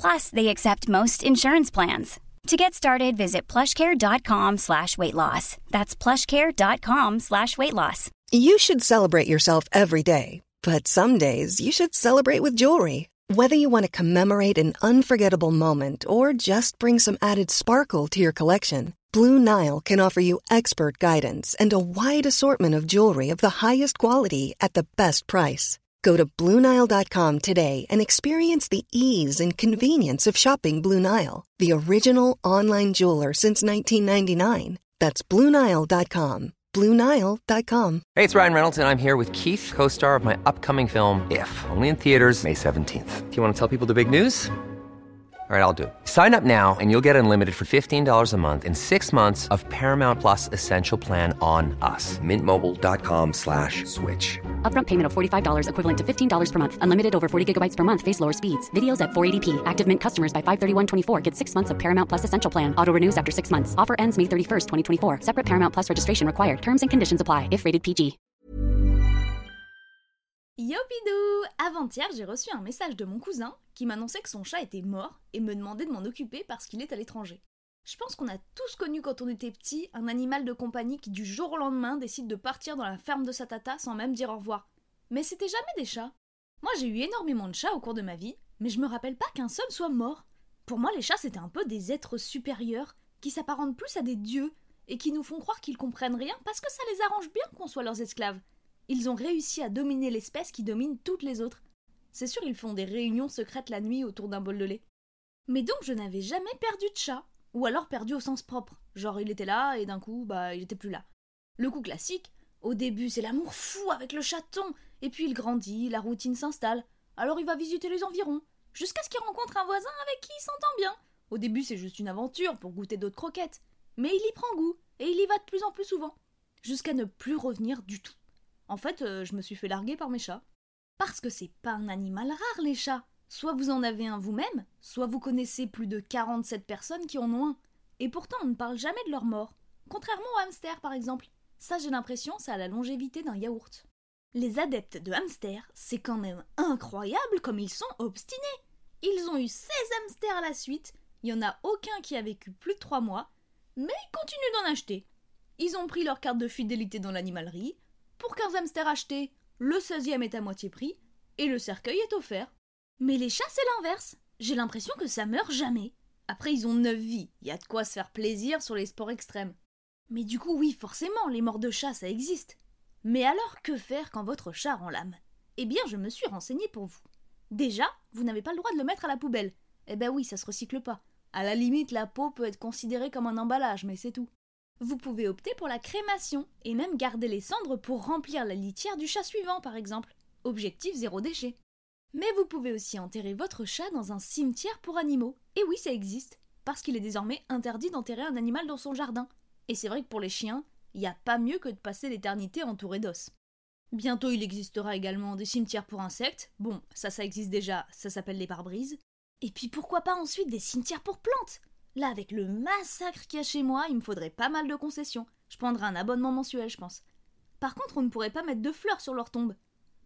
Plus, they accept most insurance plans. To get started, visit plushcare.com slash weight loss. That's plushcare.com slash weight loss. You should celebrate yourself every day, but some days you should celebrate with jewelry. Whether you want to commemorate an unforgettable moment or just bring some added sparkle to your collection, Blue Nile can offer you expert guidance and a wide assortment of jewelry of the highest quality at the best price. Go to BlueNile.com today and experience the ease and convenience of shopping Blue Nile, the original online jeweler since 1999. That's BlueNile.com. BlueNile.com. Hey, it's Ryan Reynolds, and I'm here with Keith, co star of my upcoming film, If, only in theaters, May 17th. Do you want to tell people the big news? All right, I'll do it. Sign up now and you'll get unlimited for $15 a month in six months of Paramount Plus Essential Plan on us. Mintmobile.com slash switch. Upfront payment of $45 equivalent to $15 per month. Unlimited over 40 gigabytes per month. Face lower speeds. Videos at 480p. Active Mint customers by 531.24 get six months of Paramount Plus Essential Plan. Auto renews after six months. Offer ends May 31st, 2024. Separate Paramount Plus registration required. Terms and conditions apply if rated PG. Yopidou Avant-hier, j'ai reçu un message de mon cousin qui m'annonçait que son chat était mort et me demandait de m'en occuper parce qu'il est à l'étranger. Je pense qu'on a tous connu quand on était petit un animal de compagnie qui du jour au lendemain décide de partir dans la ferme de sa tata sans même dire au revoir. Mais c'était jamais des chats. Moi j'ai eu énormément de chats au cours de ma vie, mais je me rappelle pas qu'un seul soit mort. Pour moi les chats c'était un peu des êtres supérieurs qui s'apparentent plus à des dieux et qui nous font croire qu'ils comprennent rien parce que ça les arrange bien qu'on soit leurs esclaves. Ils ont réussi à dominer l'espèce qui domine toutes les autres. C'est sûr, ils font des réunions secrètes la nuit autour d'un bol de lait. Mais donc, je n'avais jamais perdu de chat. Ou alors perdu au sens propre. Genre, il était là et d'un coup, bah, il était plus là. Le coup classique, au début, c'est l'amour fou avec le chaton. Et puis il grandit, la routine s'installe. Alors il va visiter les environs. Jusqu'à ce qu'il rencontre un voisin avec qui il s'entend bien. Au début, c'est juste une aventure pour goûter d'autres croquettes. Mais il y prend goût et il y va de plus en plus souvent. Jusqu'à ne plus revenir du tout. En fait, euh, je me suis fait larguer par mes chats. Parce que c'est pas un animal rare, les chats. Soit vous en avez un vous-même, soit vous connaissez plus de 47 personnes qui en ont un. Et pourtant, on ne parle jamais de leur mort. Contrairement aux hamsters, par exemple. Ça, j'ai l'impression, ça a la longévité d'un yaourt. Les adeptes de hamsters, c'est quand même incroyable comme ils sont obstinés. Ils ont eu 16 hamsters à la suite, il y en a aucun qui a vécu plus de 3 mois, mais ils continuent d'en acheter. Ils ont pris leur carte de fidélité dans l'animalerie. Pour 15 hamsters achetés, le 16e est à moitié prix, et le cercueil est offert. Mais les chats, c'est l'inverse. J'ai l'impression que ça meurt jamais. Après, ils ont 9 vies, y a de quoi se faire plaisir sur les sports extrêmes. Mais du coup, oui, forcément, les morts de chats, ça existe. Mais alors, que faire quand votre chat rend l'âme Eh bien, je me suis renseignée pour vous. Déjà, vous n'avez pas le droit de le mettre à la poubelle. Eh ben oui, ça se recycle pas. À la limite, la peau peut être considérée comme un emballage, mais c'est tout. Vous pouvez opter pour la crémation et même garder les cendres pour remplir la litière du chat suivant, par exemple. Objectif zéro déchet. Mais vous pouvez aussi enterrer votre chat dans un cimetière pour animaux. Et oui, ça existe, parce qu'il est désormais interdit d'enterrer un animal dans son jardin. Et c'est vrai que pour les chiens, il n'y a pas mieux que de passer l'éternité entouré d'os. Bientôt, il existera également des cimetières pour insectes. Bon, ça, ça existe déjà, ça s'appelle les pare-brises. Et puis pourquoi pas ensuite des cimetières pour plantes? Là, avec le massacre qu'il y a chez moi, il me faudrait pas mal de concessions. Je prendrais un abonnement mensuel, je pense. Par contre, on ne pourrait pas mettre de fleurs sur leur tombe.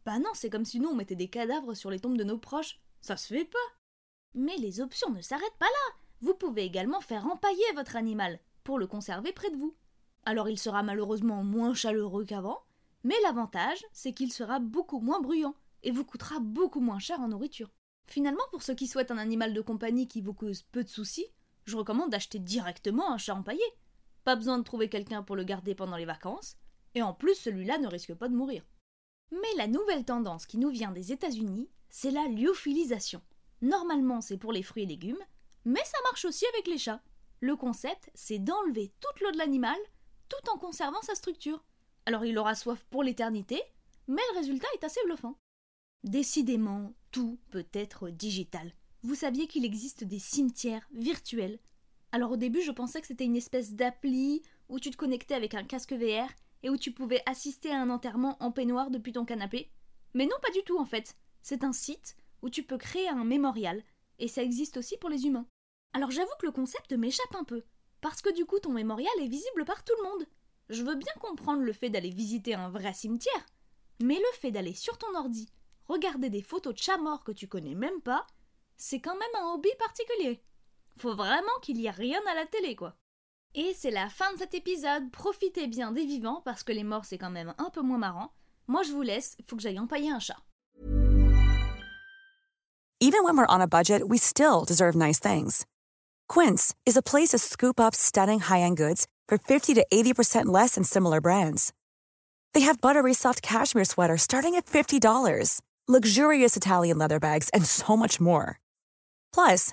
Bah non, c'est comme si nous on mettait des cadavres sur les tombes de nos proches. Ça se fait pas. Mais les options ne s'arrêtent pas là. Vous pouvez également faire empailler votre animal pour le conserver près de vous. Alors il sera malheureusement moins chaleureux qu'avant, mais l'avantage, c'est qu'il sera beaucoup moins bruyant et vous coûtera beaucoup moins cher en nourriture. Finalement, pour ceux qui souhaitent un animal de compagnie qui vous cause peu de soucis, je recommande d'acheter directement un chat empaillé. Pas besoin de trouver quelqu'un pour le garder pendant les vacances, et en plus celui-là ne risque pas de mourir. Mais la nouvelle tendance qui nous vient des États-Unis, c'est la lyophilisation. Normalement, c'est pour les fruits et légumes, mais ça marche aussi avec les chats. Le concept, c'est d'enlever toute l'eau de l'animal tout en conservant sa structure. Alors il aura soif pour l'éternité, mais le résultat est assez bluffant. Décidément, tout peut être digital. Vous saviez qu'il existe des cimetières virtuels Alors au début, je pensais que c'était une espèce d'appli où tu te connectais avec un casque VR et où tu pouvais assister à un enterrement en peignoir depuis ton canapé. Mais non, pas du tout en fait. C'est un site où tu peux créer un mémorial et ça existe aussi pour les humains. Alors j'avoue que le concept m'échappe un peu, parce que du coup ton mémorial est visible par tout le monde. Je veux bien comprendre le fait d'aller visiter un vrai cimetière, mais le fait d'aller sur ton ordi, regarder des photos de chats morts que tu connais même pas, c'est quand même un hobby particulier. Faut vraiment qu'il y ait rien à la télé, quoi. Et c'est la fin de cet épisode. Profitez bien des vivants parce que les morts c'est quand même un peu moins marrant. Moi je vous laisse, faut que j'aille empailler un chat. Even when we're on a budget, we still deserve nice things. Quince is a place to scoop up stunning high-end goods for 50 to 80% less than similar brands. They have buttery soft cashmere sweaters starting at $50, luxurious Italian leather bags, and so much more. Plus,